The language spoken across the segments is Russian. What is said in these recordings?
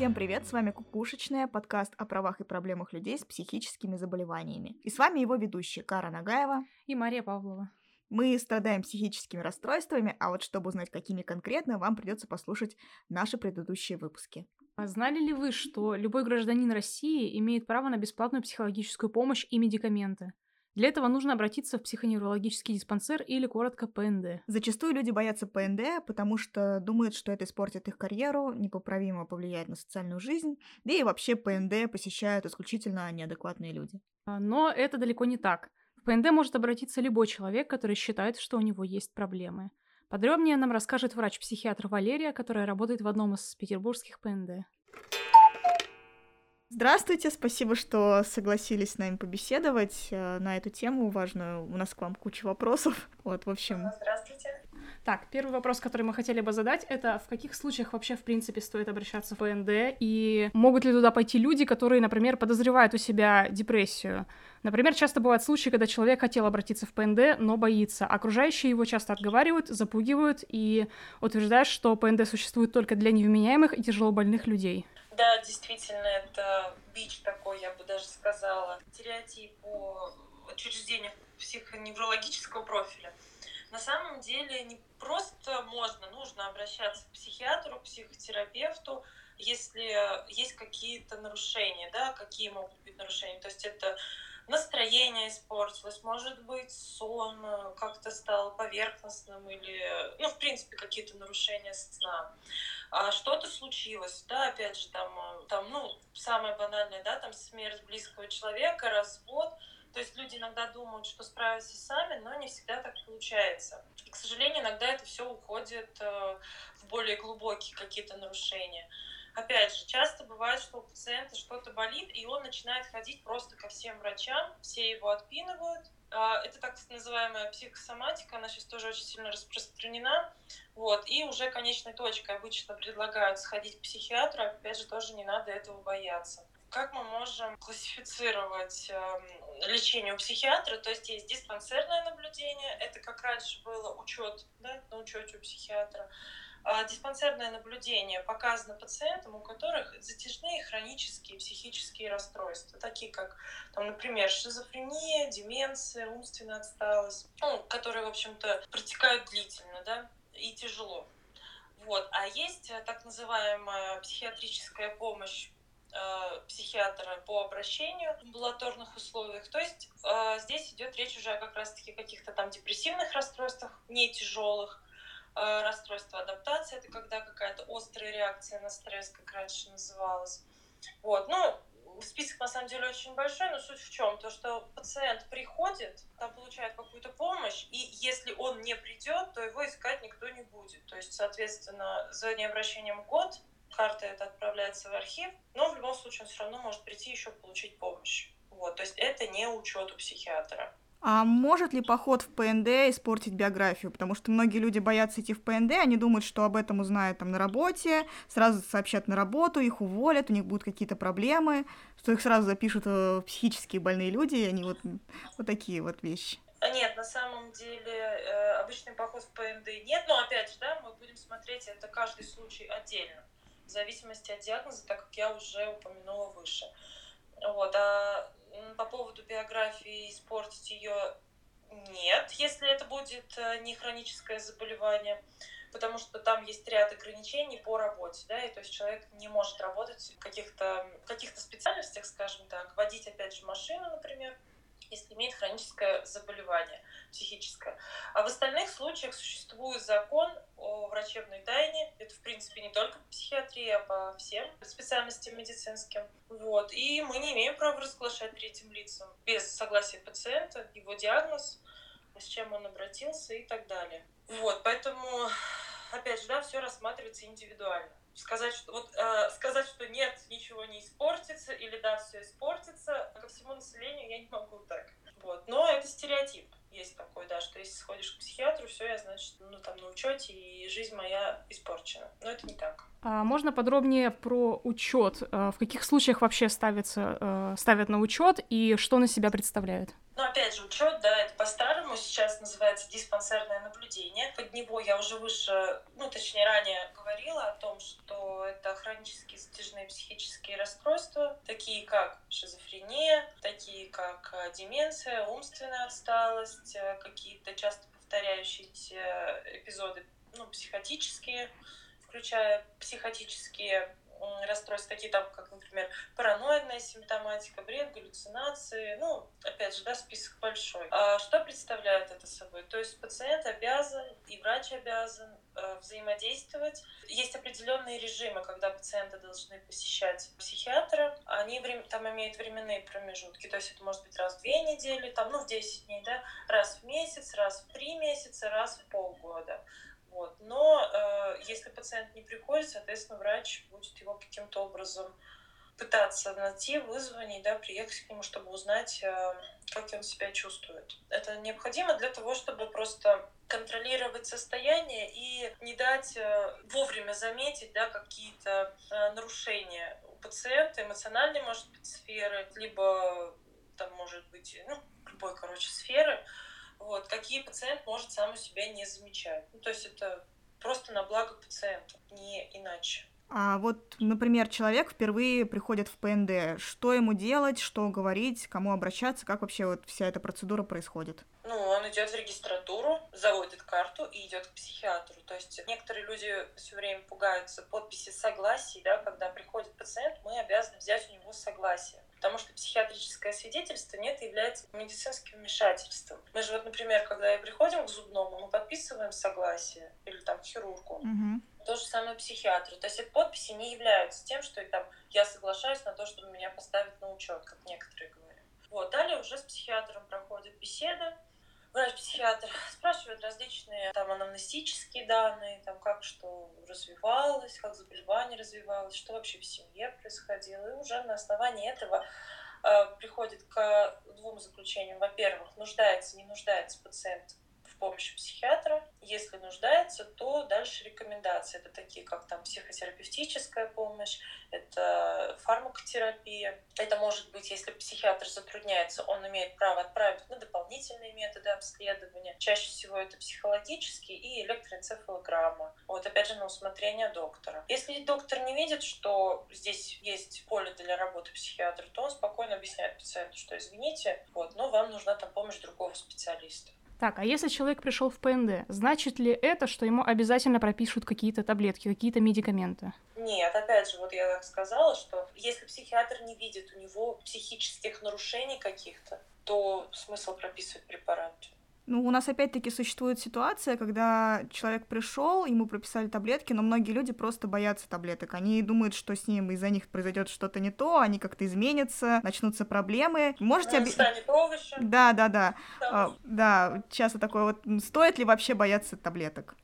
Всем привет, с вами Кукушечная, подкаст о правах и проблемах людей с психическими заболеваниями. И с вами его ведущие Кара Нагаева и Мария Павлова. Мы страдаем психическими расстройствами, а вот чтобы узнать, какими конкретно, вам придется послушать наши предыдущие выпуски. А знали ли вы, что любой гражданин России имеет право на бесплатную психологическую помощь и медикаменты? Для этого нужно обратиться в психоневрологический диспансер или коротко ПНД. Зачастую люди боятся ПНД, потому что думают, что это испортит их карьеру, непоправимо повлияет на социальную жизнь, да и вообще ПНД посещают исключительно неадекватные люди. А, но это далеко не так. В ПНД может обратиться любой человек, который считает, что у него есть проблемы. Подробнее нам расскажет врач-психиатр Валерия, которая работает в одном из петербургских ПНД. Здравствуйте, спасибо, что согласились с нами побеседовать э, на эту тему важную. У нас к вам куча вопросов. Вот, в общем. Здравствуйте. Так, первый вопрос, который мы хотели бы задать, это в каких случаях вообще, в принципе, стоит обращаться в ПНД, и могут ли туда пойти люди, которые, например, подозревают у себя депрессию? Например, часто бывают случаи, когда человек хотел обратиться в ПНД, но боится. Окружающие его часто отговаривают, запугивают и утверждают, что ПНД существует только для невменяемых и тяжелобольных людей. Да, действительно, это бич такой, я бы даже сказала. Стереотип о учреждениях психоневрологического профиля – на самом деле не просто можно, нужно обращаться к психиатру, к психотерапевту, если есть какие-то нарушения, да, какие могут быть нарушения. То есть это настроение испортилось, может быть, сон как-то стал поверхностным или, ну, в принципе, какие-то нарушения сна. А что-то случилось, да, опять же, там, там, ну, самое банальное, да, там смерть близкого человека, развод – то есть люди иногда думают, что справятся сами, но не всегда так получается. И, к сожалению, иногда это все уходит э, в более глубокие какие-то нарушения. Опять же, часто бывает, что у пациента что-то болит, и он начинает ходить просто ко всем врачам, все его отпинывают. А, это так называемая психосоматика, она сейчас тоже очень сильно распространена. Вот. И уже конечной точкой обычно предлагают сходить к психиатру, опять же, тоже не надо этого бояться. Как мы можем классифицировать э, лечение у психиатра? То есть есть диспансерное наблюдение, это как раньше было учет да, на учете у психиатра. А диспансерное наблюдение показано пациентам, у которых затяжные хронические психические расстройства, такие как, там, например, шизофрения, деменция, умственная отсталость, ну, которые, в общем-то, протекают длительно да, и тяжело. Вот. А есть э, так называемая психиатрическая помощь э, психиатра по обращению в амбулаторных условиях. То есть э, здесь идет речь уже о как раз-таки каких-то там депрессивных расстройствах, не тяжелых. Э, расстройство адаптации это когда какая-то острая реакция на стресс, как раньше называлось. Вот, ну, список на самом деле очень большой, но суть в чем? То, что пациент приходит, там получает какую-то помощь, и если он не придет, то его искать никто не будет. То есть, соответственно, за необращением год карта это отправляется в архив, но в любом случае он все равно может прийти еще получить помощь. Вот, то есть это не учет у психиатра. А может ли поход в ПНД испортить биографию? Потому что многие люди боятся идти в ПНД, они думают, что об этом узнают там на работе, сразу сообщат на работу, их уволят, у них будут какие-то проблемы, что их сразу запишут в психические больные люди, и они вот, вот такие вот вещи. А нет, на самом деле э, обычный поход в ПНД нет, но опять же, да, мы будем смотреть это каждый случай отдельно в зависимости от диагноза, так как я уже упомянула выше. Вот. А по поводу биографии испортить ее нет, если это будет э, не хроническое заболевание, потому что там есть ряд ограничений по работе, да, и то есть человек не может работать в каких-то каких специальностях, скажем так, водить опять же машину, например, если имеет хроническое заболевание психическое. А в остальных случаях существует закон о врачебной тайне. Это, в принципе, не только по психиатрии, а по всем специальностям медицинским. Вот. И мы не имеем права разглашать третьим лицам без согласия пациента его диагноз, с чем он обратился и так далее. Вот, поэтому, опять же, да, все рассматривается индивидуально сказать, что вот э, сказать, что нет, ничего не испортится, или да, все испортится, ко всему населению я не могу так. Вот. Но это стереотип есть такой, да, что если сходишь к психиатру, все, я, значит, ну, там, на учете, и жизнь моя испорчена. Но это не так. А можно подробнее про учет? Э, в каких случаях вообще ставится, э, ставят на учет и что на себя представляет? Но опять же, учет, да, это по-старому сейчас называется диспансерное наблюдение. Под него я уже выше, ну, точнее, ранее говорила о том, что это хронические затяжные психические расстройства, такие как шизофрения, такие как э, деменция, умственная отсталость, э, какие-то часто повторяющиеся эпизоды, ну, психотические, включая психотические расстройства, такие там, как, например, параноидная симптоматика, бред, галлюцинации, ну, опять же, да, список большой. А что представляет это собой? То есть пациент обязан и врач обязан э, взаимодействовать. Есть определенные режимы, когда пациенты должны посещать психиатра. Они там имеют временные промежутки, то есть это может быть раз в две недели, там, ну, в 10 дней, да, раз в месяц, раз в три месяца, раз в полгода. Вот. Но э, если пациент не приходит, соответственно, врач будет его каким-то образом пытаться найти, вызванить, да, приехать к нему, чтобы узнать, э, как он себя чувствует. Это необходимо для того, чтобы просто контролировать состояние и не дать э, вовремя заметить да, какие-то э, нарушения у пациента, эмоциональной, может быть, сферы, либо там может быть, ну, любой, короче, сферы, вот, какие пациент может сам у себя не замечать. Ну, то есть это просто на благо пациента, не иначе. А вот, например, человек впервые приходит в ПНД. Что ему делать, что говорить, кому обращаться, как вообще вот вся эта процедура происходит? Ну, он идет в регистратуру, заводит карту и идет к психиатру. То есть некоторые люди все время пугаются подписи согласий, да, когда приходит пациент, мы обязаны взять у него согласие потому что психиатрическое свидетельство нет является медицинским вмешательством. Мы же вот, например, когда приходим к зубному, мы подписываем согласие или там к хирургу. Угу. То же самое психиатру. То есть эти подписи не являются тем, что там, я соглашаюсь на то, чтобы меня поставить на учет, как некоторые говорят. Вот, далее уже с психиатром проходит беседа, врач-психиатр спрашивает различные там анамнестические данные, там как что развивалось, как заболевание развивалось, что вообще в семье происходило. И уже на основании этого э, приходит к двум заключениям. Во-первых, нуждается, не нуждается пациент помощи психиатра. Если нуждается, то дальше рекомендации. Это такие, как там психотерапевтическая помощь, это фармакотерапия. Это может быть, если психиатр затрудняется, он имеет право отправить на дополнительные методы обследования. Чаще всего это психологические и электроэнцефалограмма. Вот опять же на усмотрение доктора. Если доктор не видит, что здесь есть поле для работы психиатра, то он спокойно объясняет пациенту, что извините, вот, но вам нужна там помощь другого специалиста. Так, а если человек пришел в ПНД, значит ли это, что ему обязательно пропишут какие-то таблетки, какие-то медикаменты? Нет, опять же, вот я так сказала, что если психиатр не видит у него психических нарушений каких-то, то смысл прописывать препарат. Ну, у нас опять-таки существует ситуация, когда человек пришел, ему прописали таблетки, но многие люди просто боятся таблеток. Они думают, что с ним из-за них произойдет что-то не то, они как-то изменятся, начнутся проблемы. Можете объяснить? Да, да, да. А, да, часто такое вот, стоит ли вообще бояться таблеток?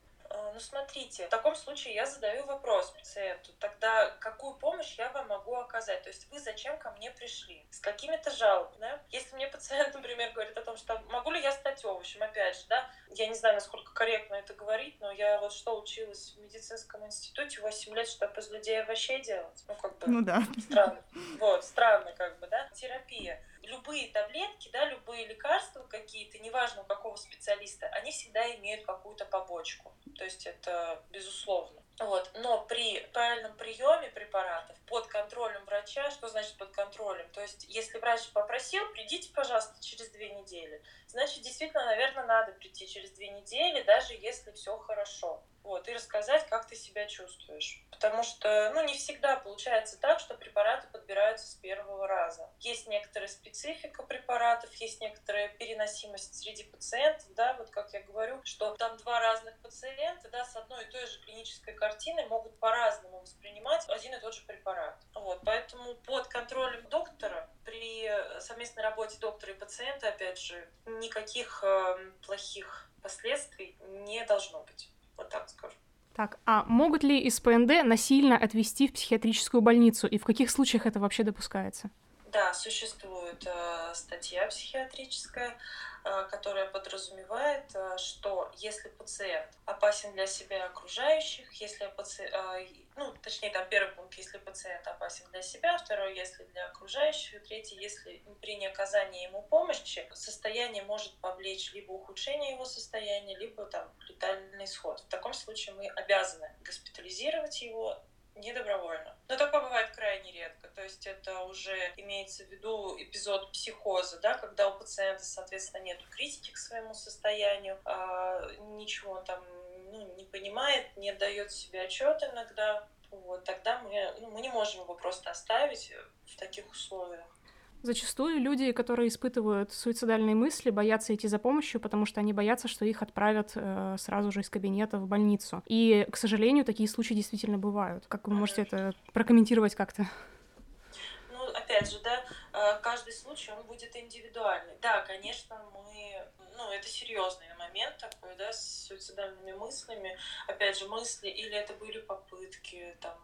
Ну, смотрите, в таком случае я задаю вопрос пациенту. Тогда какую помощь я вам могу оказать? То есть вы зачем ко мне пришли? С какими-то жалобами, да? Если мне пациент, например, говорит о том, что могу ли я стать овощем, опять же, да, я не знаю, насколько корректно это говорить, но я вот что училась в медицинском институте 8 лет, чтобы из людей овощей делать. Ну, как бы... Ну да. Странно. Вот, странно, как бы, да. Терапия любые таблетки, да, любые лекарства какие-то, неважно у какого специалиста, они всегда имеют какую-то побочку. То есть это безусловно. Вот. Но при правильном приеме препаратов под контролем врача, что значит под контролем? То есть, если врач попросил, придите, пожалуйста, через две недели, значит, действительно, наверное, надо прийти через две недели, даже если все хорошо. Вот, и рассказать, как ты себя чувствуешь. Потому что, ну, не всегда получается так, что препараты подбираются с первого раза. Есть некоторая специфика препаратов, есть некоторая переносимость среди пациентов, да, вот как я говорю, что там два разных пациента, да, с одной и той же клинической картиной могут по-разному воспринимать один и тот же препарат. Вот, поэтому под контролем доктора при совместной работе доктора и пациента, опять же, никаких э, плохих последствий не должно быть. Вот так скажу. Так, а могут ли из ПНД насильно отвезти в психиатрическую больницу, и в каких случаях это вообще допускается? Да, существует э, статья психиатрическая, э, которая подразумевает, э, что если пациент опасен для себя и окружающих, если пациент, э, ну, точнее, там первый пункт, если пациент опасен для себя, второй, если для окружающих, и третий, если при неоказании ему помощи состояние может повлечь либо ухудшение его состояния, либо исход. В таком случае мы обязаны госпитализировать его не добровольно. Но такое бывает крайне редко. То есть это уже имеется в виду эпизод психоза, да, когда у пациента, соответственно, нет критики к своему состоянию, а ничего там ну, не понимает, не дает себе отчет иногда. Вот, тогда мы, ну, мы не можем его просто оставить в таких условиях. Зачастую люди, которые испытывают суицидальные мысли, боятся идти за помощью, потому что они боятся, что их отправят э, сразу же из кабинета в больницу. И, к сожалению, такие случаи действительно бывают. Как вы можете это прокомментировать как-то? Ну, опять же, да, э, каждый случай, он будет индивидуальный. Да, конечно, мы, ну, это серьезный момент такой, да, с суицидальными мыслями. Опять же, мысли, или это были попытки, там,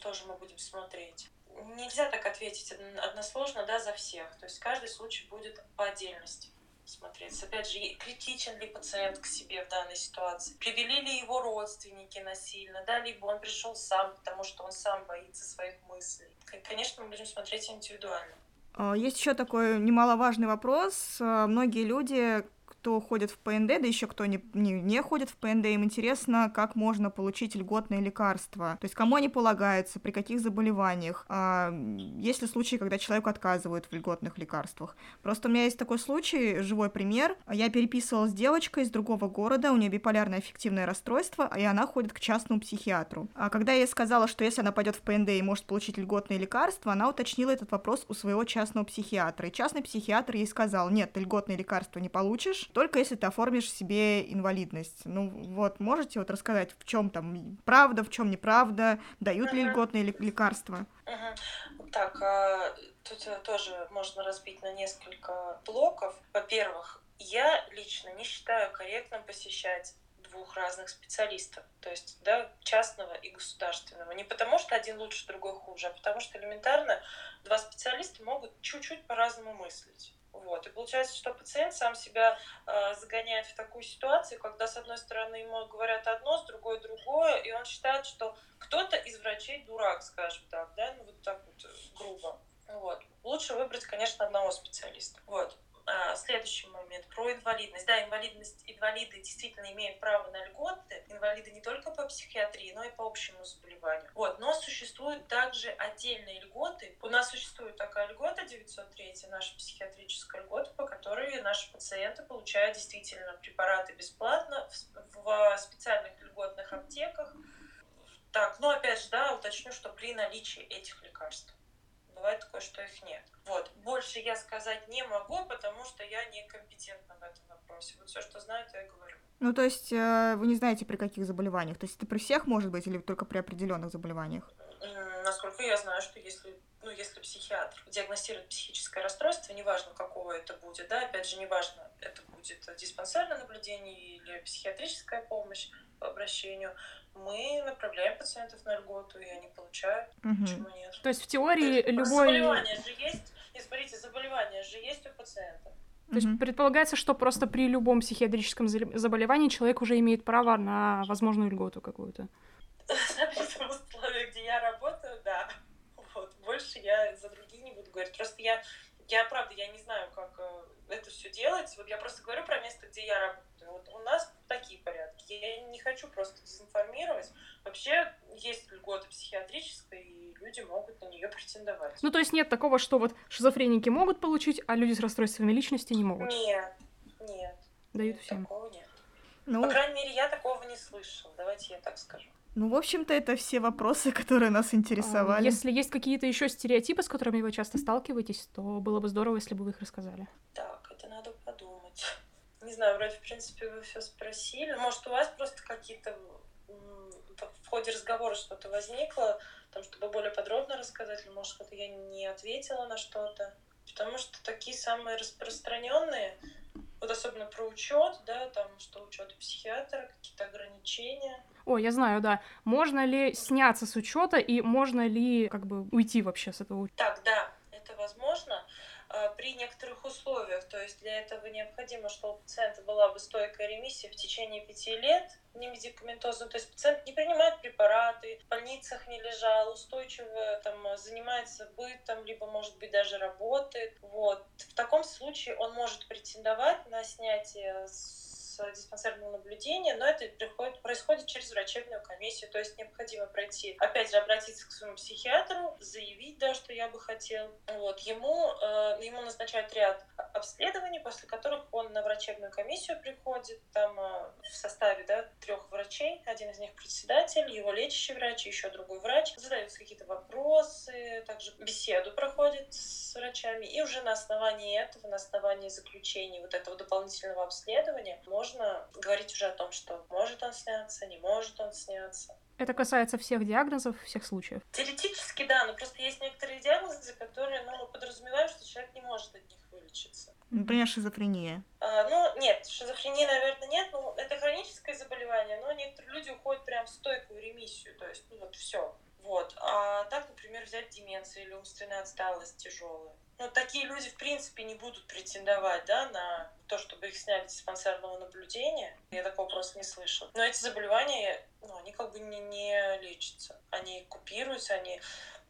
тоже мы будем смотреть нельзя так ответить односложно, да, за всех. То есть каждый случай будет по отдельности смотреться. Опять же, критичен ли пациент к себе в данной ситуации? Привели ли его родственники насильно, да, либо он пришел сам, потому что он сам боится своих мыслей. Конечно, мы будем смотреть индивидуально. А, есть еще такой немаловажный вопрос. А, многие люди кто ходит в ПНД, да еще кто не, не, не ходит в ПНД, им интересно, как можно получить льготные лекарства. То есть кому они полагаются, при каких заболеваниях. А, есть ли случаи, когда человеку отказывают в льготных лекарствах? Просто у меня есть такой случай, живой пример. Я переписывалась с девочкой из другого города, у нее биполярное аффективное расстройство, и она ходит к частному психиатру. А когда я ей сказала, что если она пойдет в ПНД и может получить льготные лекарства, она уточнила этот вопрос у своего частного психиатра. И частный психиатр ей сказал, нет, ты льготные лекарства не получишь, только если ты оформишь себе инвалидность. Ну вот, можете вот рассказать, в чем там правда, в чем неправда, дают uh-huh. ли льготные лекарства? Uh-huh. Так, а, тут э, тоже можно разбить на несколько блоков. Во-первых, я лично не считаю корректным посещать двух разных специалистов, то есть да, частного и государственного. Не потому, что один лучше, другой хуже, а потому что элементарно два специалиста могут чуть-чуть по-разному мыслить. Вот. И получается, что пациент сам себя э, загоняет в такую ситуацию, когда с одной стороны ему говорят одно, с другой другое, и он считает, что кто-то из врачей дурак, скажем так, да, ну вот так вот э, грубо. Вот. Лучше выбрать, конечно, одного специалиста. Вот. А, следующий момент про инвалидность. Да, инвалидность, инвалиды действительно имеют право на льготы. Инвалиды не только по психиатрии, но и по общему заболеванию. Вот. Но существуют также отдельные льготы. У нас существует такая льгота 903, наша психиатрическая льгота, по которой наши пациенты получают действительно препараты бесплатно в, в специальных льготных аптеках. Так, ну опять же, да, уточню, что при наличии этих лекарств бывает такое, что их нет. Вот. Больше я сказать не могу, потому что я некомпетентна в этом вопросе. Вот все, что знаю, то я говорю. Ну, то есть э, вы не знаете, при каких заболеваниях? То есть это при всех может быть или только при определенных заболеваниях? Насколько я знаю, что если ну, если психиатр диагностирует психическое расстройство, неважно, какого это будет, да, опять же, неважно, это будет диспансерное наблюдение или психиатрическая помощь по обращению, мы направляем пациентов на льготу, и они получают. Угу. Почему нет? То есть в теории любой... Заболевание же есть, и смотрите, заболевание же есть у пациента. То есть предполагается, что просто при любом психиатрическом заболевании человек уже имеет право на возможную льготу какую-то. В условиях, где я работаю, да. Вот. Больше я за другие не буду говорить. Просто я, я правда, я не знаю, как э, это все делается. Вот я просто говорю про место, где я работаю. Вот у нас такие порядки. Я не хочу просто дезинформировать. Вообще есть льгота психиатрическая, и люди могут на нее претендовать. Ну, то есть нет такого, что вот шизофреники могут получить, а люди с расстройствами личности не могут? Нет, нет. Дают всем. Такого нет. Ну... По крайней мере, я такого не слышала. Давайте я так скажу. Ну, в общем-то, это все вопросы, которые нас интересовали. Если есть какие-то еще стереотипы, с которыми вы часто сталкиваетесь, то было бы здорово, если бы вы их рассказали. Подумать. Не знаю, вроде, в принципе, вы все спросили. Может, у вас просто какие-то в ходе разговора что-то возникло, там, чтобы более подробно рассказать, или, может, что-то я не ответила на что-то. Потому что такие самые распространенные, вот особенно про учет, да, там, что учет психиатра, какие-то ограничения. О, я знаю, да. Можно ли сняться с учета и можно ли как бы уйти вообще с этого учета? Так, да, это возможно при некоторых условиях. То есть для этого необходимо, чтобы у пациента была бы стойкая ремиссия в течение пяти лет, не медикаментозно, то есть пациент не принимает препараты, в больницах не лежал, устойчиво там занимается бытом, либо, может быть, даже работает. Вот. В таком случае он может претендовать на снятие с диспансерного наблюдения, но это приходит, происходит через врачебную комиссию, то есть необходимо пройти, опять же, обратиться к своему психиатру, заявить, да, что я бы хотел. Вот, ему, э, ему назначают ряд обследований, после которых он на врачебную комиссию приходит, там э, в составе да, трех врачей, один из них председатель, его лечащий врач, еще другой врач, задаются какие-то вопросы, также беседу проходит с врачами, и уже на основании этого, на основании заключений вот этого дополнительного обследования можно говорить уже о том, что может он сняться, не может он сняться. Это касается всех диагнозов, всех случаев? Теоретически, да, но просто есть некоторые диагнозы, которые, ну, мы подразумеваем, что человек не может от них вылечиться. Например, шизофрения. А, ну, нет, шизофрении, наверное, нет, но это хроническое заболевание, но некоторые люди уходят прям в стойкую ремиссию, то есть, ну, вот все. Вот. А так, например, взять деменцию или умственная отсталость тяжелая. Ну, такие люди, в принципе, не будут претендовать, да, на то, чтобы их сняли с диспансерного наблюдения. Я такого просто не слышала. Но эти заболевания, ну, они как бы не, не лечатся. Они купируются, они...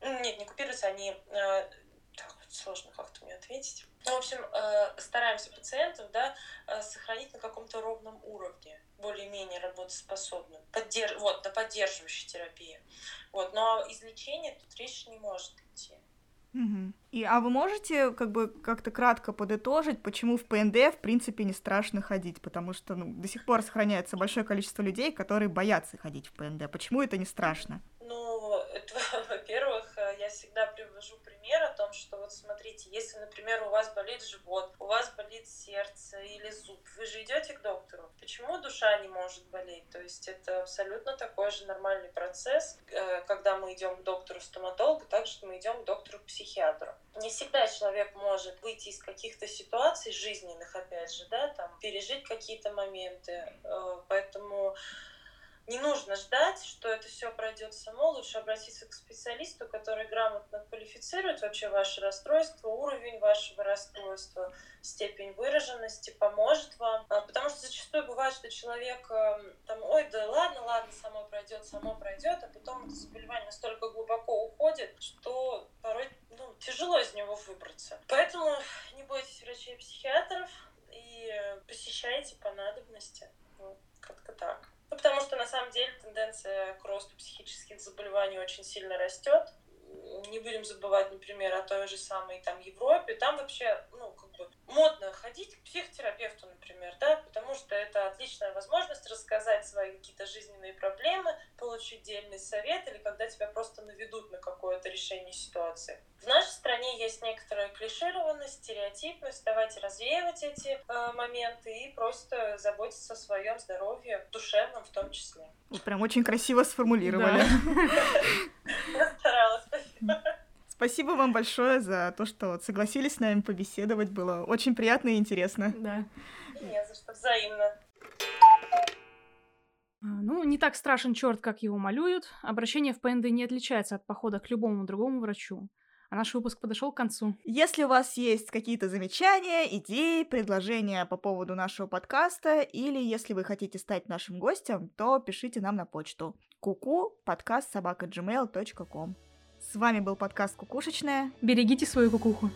Нет, не купируются, они... Э, так, сложно как-то мне ответить. Ну, в общем, э, стараемся пациентов, да, э, сохранить на каком-то ровном уровне более-менее работоспособным, поддерж... вот, на поддерживающей терапии. Вот, но излечение тут речь не может идти. Угу. И, а вы можете как бы как-то кратко подытожить, почему в ПНД в принципе не страшно ходить? Потому что ну, до сих пор сохраняется большое количество людей, которые боятся ходить в ПНД. Почему это не страшно? Ну, это, во-первых, я всегда привожу пример о том, что вот смотрите, если, например, у вас болит живот, у вас болит сердце или зуб, вы же идете к доктору. Почему душа не может болеть? То есть это абсолютно такой же нормальный процесс, э, когда мы идем к доктору-стоматологу, так же мы идем к доктору-психиатру. Не всегда человек может выйти из каких-то ситуаций жизненных, опять же, да, там, пережить какие-то моменты, э, поэтому не нужно ждать, что это все пройдет само. Лучше обратиться к специалисту, который грамотно квалифицирует вообще ваше расстройство, уровень вашего расстройства, степень выраженности, поможет вам. А, потому что зачастую бывает, что человек эм, там, ой, да ладно, ладно, само пройдет, само пройдет, а потом это заболевание настолько глубоко уходит, что порой ну, тяжело из него выбраться. Поэтому не бойтесь врачей и посещайте по надобности. Вот, как-то так. Ну, потому что на самом деле тенденция к росту психических заболеваний очень сильно растет. Не будем забывать, например, о той же самой там Европе. Там вообще, ну, как бы модно ходить к психотерапевту, например, да, потому что это отличная возможность рассказать свои какие-то жизненные проблемы, получить дельный совет или когда тебя просто наведут на какое-то решение ситуации. В нашей стране есть некоторая клишированность, стереотипность. Давайте развеивать эти э, моменты и просто заботиться о своем здоровье, душевном в том числе. Вы прям очень красиво сформулировали. Я старалась, спасибо. Спасибо вам большое за то, что согласились с нами побеседовать. Было очень приятно и интересно. Да. Не за что, взаимно. А, ну, не так страшен черт, как его малюют. Обращение в ПНД не отличается от похода к любому другому врачу. А наш выпуск подошел к концу. Если у вас есть какие-то замечания, идеи, предложения по поводу нашего подкаста, или если вы хотите стать нашим гостем, то пишите нам на почту куку подкаст собака gmail.com. С вами был подкаст «Кукушечная». Берегите свою кукуху.